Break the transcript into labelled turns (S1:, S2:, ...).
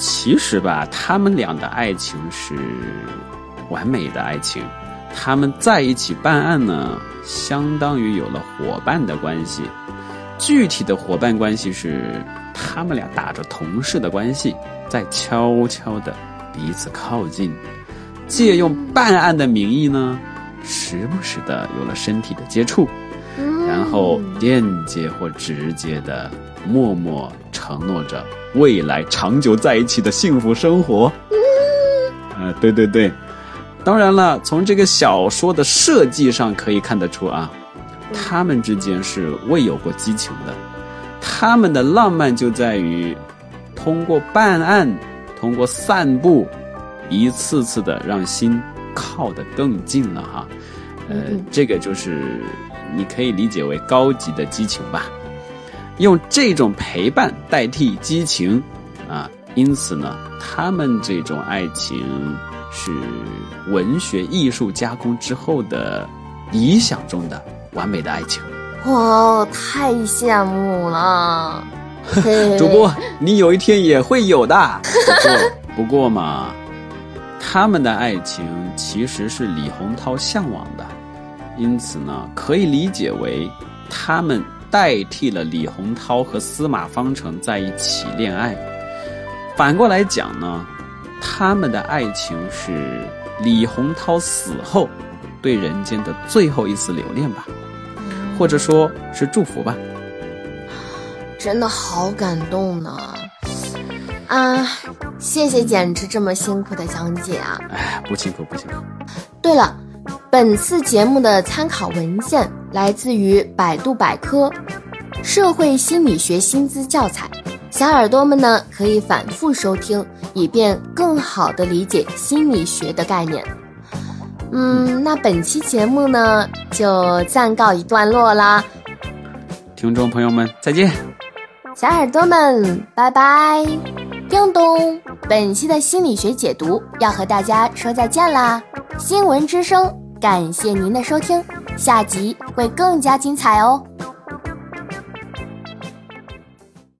S1: 其实吧，他们俩的爱情是完美的爱情，他们在一起办案呢，相当于有了伙伴的关系。具体的伙伴关系是，他们俩打着同事的关系，在悄悄的彼此靠近，借用办案的名义呢，时不时的有了身体的接触，然后间接或直接的默默承诺着。未来长久在一起的幸福生活，啊，对对对，当然了，从这个小说的设计上可以看得出啊，他们之间是未有过激情的，他们的浪漫就在于通过办案，通过散步，一次次的让心靠得更近了哈，呃，这个就是你可以理解为高级的激情吧。用这种陪伴代替激情，啊，因此呢，他们这种爱情是文学艺术加工之后的理想中的完美的爱情。
S2: 哇，太羡慕了！
S1: 主播，你有一天也会有的。不过，不过嘛，他们的爱情其实是李洪涛向往的，因此呢，可以理解为他们。代替了李洪涛和司马方成在一起恋爱。反过来讲呢，他们的爱情是李洪涛死后对人间的最后一丝留恋吧，或者说是祝福吧。
S2: 真的好感动呢！啊，谢谢简直这么辛苦的讲解啊！
S1: 哎，不辛苦不辛苦。
S2: 对了。本次节目的参考文献来自于百度百科《社会心理学薪资教材》，小耳朵们呢可以反复收听，以便更好的理解心理学的概念。嗯，那本期节目呢就暂告一段落啦，
S1: 听众朋友们再见，
S2: 小耳朵们拜拜。叮咚，本期的心理学解读要和大家说再见啦，新闻之声。感谢您的收听，下集会更加精彩哦。